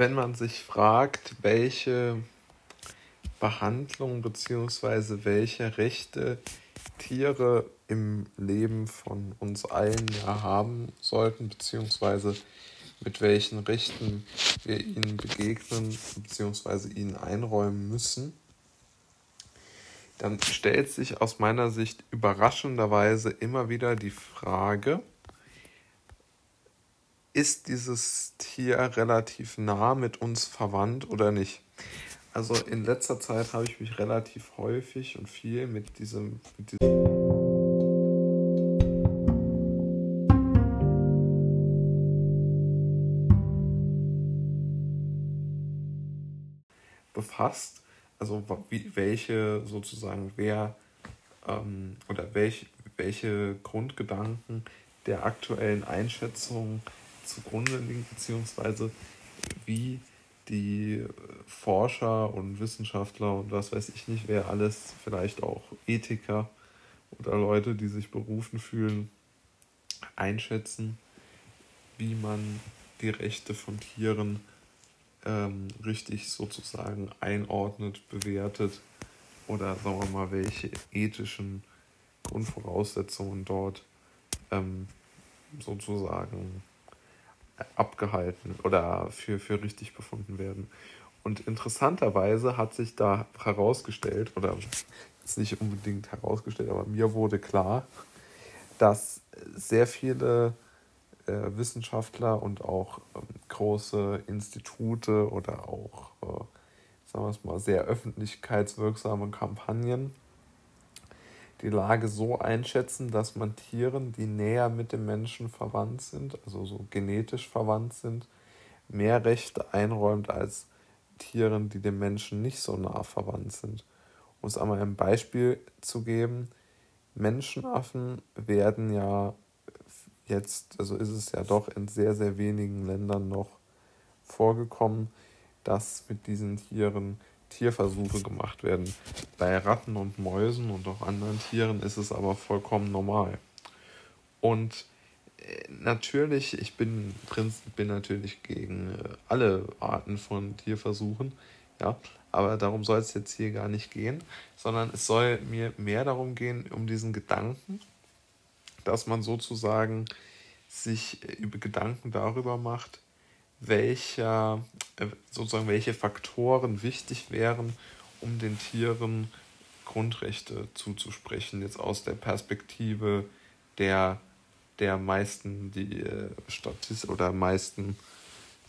wenn man sich fragt, welche Behandlung bzw. welche Rechte Tiere im Leben von uns allen ja haben sollten, beziehungsweise mit welchen Rechten wir ihnen begegnen, beziehungsweise ihnen einräumen müssen, dann stellt sich aus meiner Sicht überraschenderweise immer wieder die Frage, ist dieses Tier relativ nah mit uns verwandt oder nicht? Also in letzter Zeit habe ich mich relativ häufig und viel mit diesem, mit diesem befasst. Also wie, welche sozusagen wer ähm, oder welch, welche Grundgedanken der aktuellen Einschätzung zugrunde liegen, beziehungsweise wie die Forscher und Wissenschaftler und was weiß ich nicht, wer alles, vielleicht auch Ethiker oder Leute, die sich berufen fühlen, einschätzen, wie man die Rechte von Tieren ähm, richtig sozusagen einordnet, bewertet oder sagen wir mal, welche ethischen Grundvoraussetzungen dort ähm, sozusagen abgehalten oder für, für richtig befunden werden. Und interessanterweise hat sich da herausgestellt, oder ist nicht unbedingt herausgestellt, aber mir wurde klar, dass sehr viele äh, Wissenschaftler und auch ähm, große Institute oder auch, äh, sagen wir es mal, sehr öffentlichkeitswirksame Kampagnen die Lage so einschätzen, dass man Tieren, die näher mit dem Menschen verwandt sind, also so genetisch verwandt sind, mehr Rechte einräumt als Tieren, die dem Menschen nicht so nah verwandt sind. Um es einmal ein Beispiel zu geben, Menschenaffen werden ja jetzt, also ist es ja doch in sehr, sehr wenigen Ländern noch vorgekommen, dass mit diesen Tieren Tierversuche gemacht werden. Bei Ratten und Mäusen und auch anderen Tieren ist es aber vollkommen normal. Und äh, natürlich, ich bin, bin natürlich gegen äh, alle Arten von Tierversuchen, ja, aber darum soll es jetzt hier gar nicht gehen, sondern es soll mir mehr darum gehen, um diesen Gedanken, dass man sozusagen sich äh, über Gedanken darüber macht, welcher, äh, sozusagen welche Faktoren wichtig wären, um den Tieren Grundrechte zuzusprechen, jetzt aus der Perspektive der, der meisten die äh, Statist oder meisten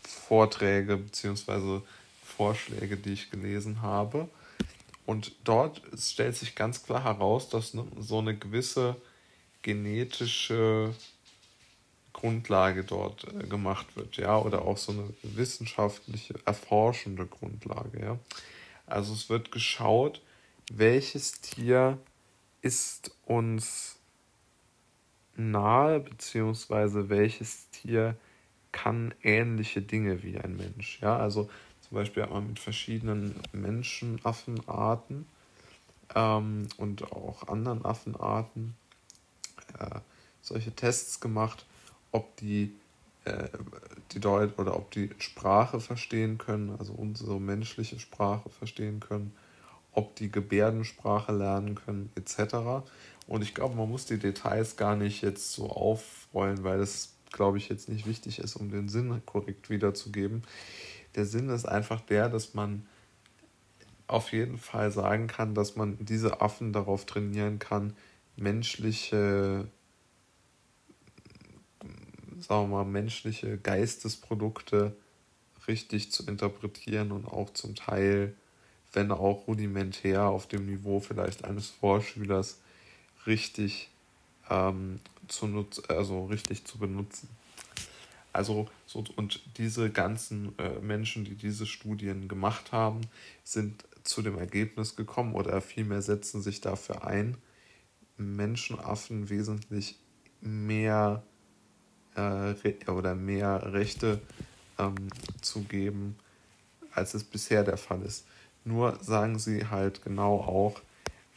Vorträge bzw. Vorschläge, die ich gelesen habe. Und dort stellt sich ganz klar heraus, dass ne, so eine gewisse genetische Grundlage dort äh, gemacht wird, ja, oder auch so eine wissenschaftliche, erforschende Grundlage, ja. Also es wird geschaut, welches Tier ist uns nahe, beziehungsweise welches Tier kann ähnliche Dinge wie ein Mensch, ja. Also zum Beispiel man mit verschiedenen Menschenaffenarten ähm, und auch anderen Affenarten äh, solche Tests gemacht ob die äh, die Deut oder ob die Sprache verstehen können, also unsere menschliche Sprache verstehen können, ob die Gebärdensprache lernen können, etc. Und ich glaube, man muss die Details gar nicht jetzt so aufrollen, weil das, glaube ich, jetzt nicht wichtig ist, um den Sinn korrekt wiederzugeben. Der Sinn ist einfach der, dass man auf jeden Fall sagen kann, dass man diese Affen darauf trainieren kann, menschliche sagen wir mal, menschliche Geistesprodukte richtig zu interpretieren und auch zum Teil, wenn auch rudimentär auf dem Niveau vielleicht eines Vorschülers, richtig ähm, zu nutz also richtig zu benutzen. Also so, und diese ganzen äh, Menschen, die diese Studien gemacht haben, sind zu dem Ergebnis gekommen oder vielmehr setzen sich dafür ein, Menschenaffen wesentlich mehr äh, oder mehr Rechte ähm, zu geben, als es bisher der Fall ist. Nur sagen sie halt genau auch,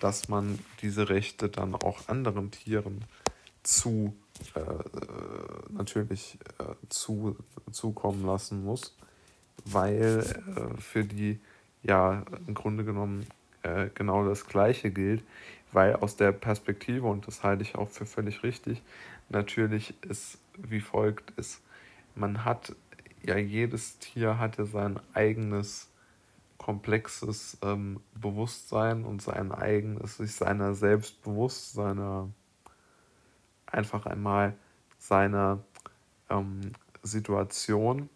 dass man diese Rechte dann auch anderen Tieren zu äh, natürlich äh, zu, zukommen lassen muss, weil äh, für die ja im Grunde genommen äh, genau das Gleiche gilt, weil aus der Perspektive, und das halte ich auch für völlig richtig, natürlich ist wie folgt ist, man hat ja jedes Tier hat ja sein eigenes komplexes ähm, Bewusstsein und sein eigenes, sich seiner selbst bewusst, seiner einfach einmal seiner ähm, Situation.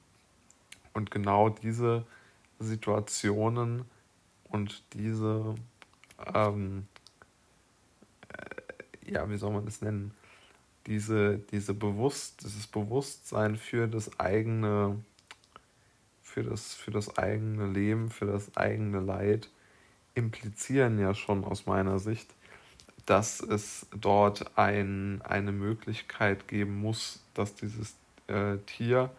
Und genau diese Situationen und diese, ähm, äh, ja, wie soll man das nennen, diese, diese Bewusst, dieses Bewusstsein für das eigene, für das, für das eigene Leben, für das eigene Leid implizieren ja schon aus meiner Sicht, dass es dort ein, eine Möglichkeit geben muss, dass dieses äh, Tier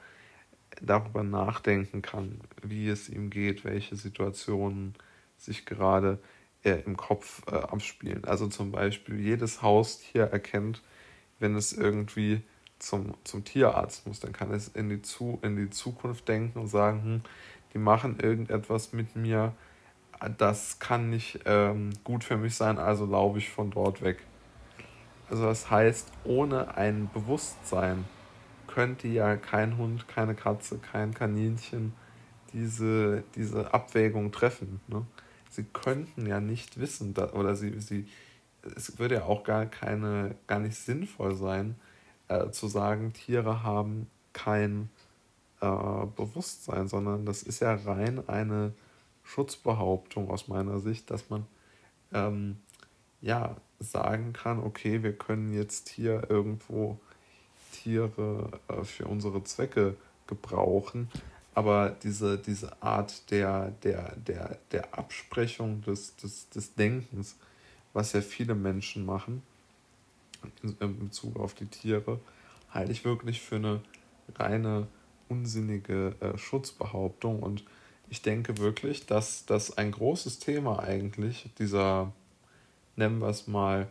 darüber nachdenken kann, wie es ihm geht, welche Situationen sich gerade äh, im Kopf äh, abspielen. Also zum Beispiel jedes Haustier erkennt, wenn es irgendwie zum, zum Tierarzt muss, dann kann es in die, Zu in die Zukunft denken und sagen, hm, die machen irgendetwas mit mir, das kann nicht ähm, gut für mich sein, also laufe ich von dort weg. Also das heißt, ohne ein Bewusstsein könnte ja kein Hund, keine Katze, kein Kaninchen diese, diese Abwägung treffen. Ne? Sie könnten ja nicht wissen, oder sie, sie, es würde ja auch gar keine, gar nicht sinnvoll sein, äh, zu sagen, Tiere haben kein äh, Bewusstsein, sondern das ist ja rein eine Schutzbehauptung aus meiner Sicht, dass man ähm, ja sagen kann, okay, wir können jetzt hier irgendwo Tiere äh, für unsere Zwecke gebrauchen. Aber diese, diese Art der, der, der, der Absprechung des, des, des Denkens, was ja viele Menschen machen in Bezug auf die Tiere, halte ich wirklich für eine reine unsinnige äh, Schutzbehauptung. Und ich denke wirklich, dass das ein großes Thema eigentlich dieser, nennen wir es mal,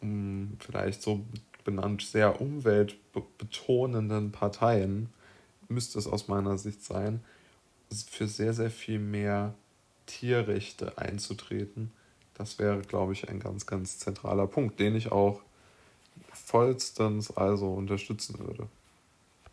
um vielleicht so benannt, sehr umweltbetonenden Parteien, müsste es aus meiner Sicht sein, für sehr, sehr viel mehr Tierrechte einzutreten. Das wäre, glaube ich, ein ganz, ganz zentraler Punkt, den ich auch vollstens also unterstützen würde.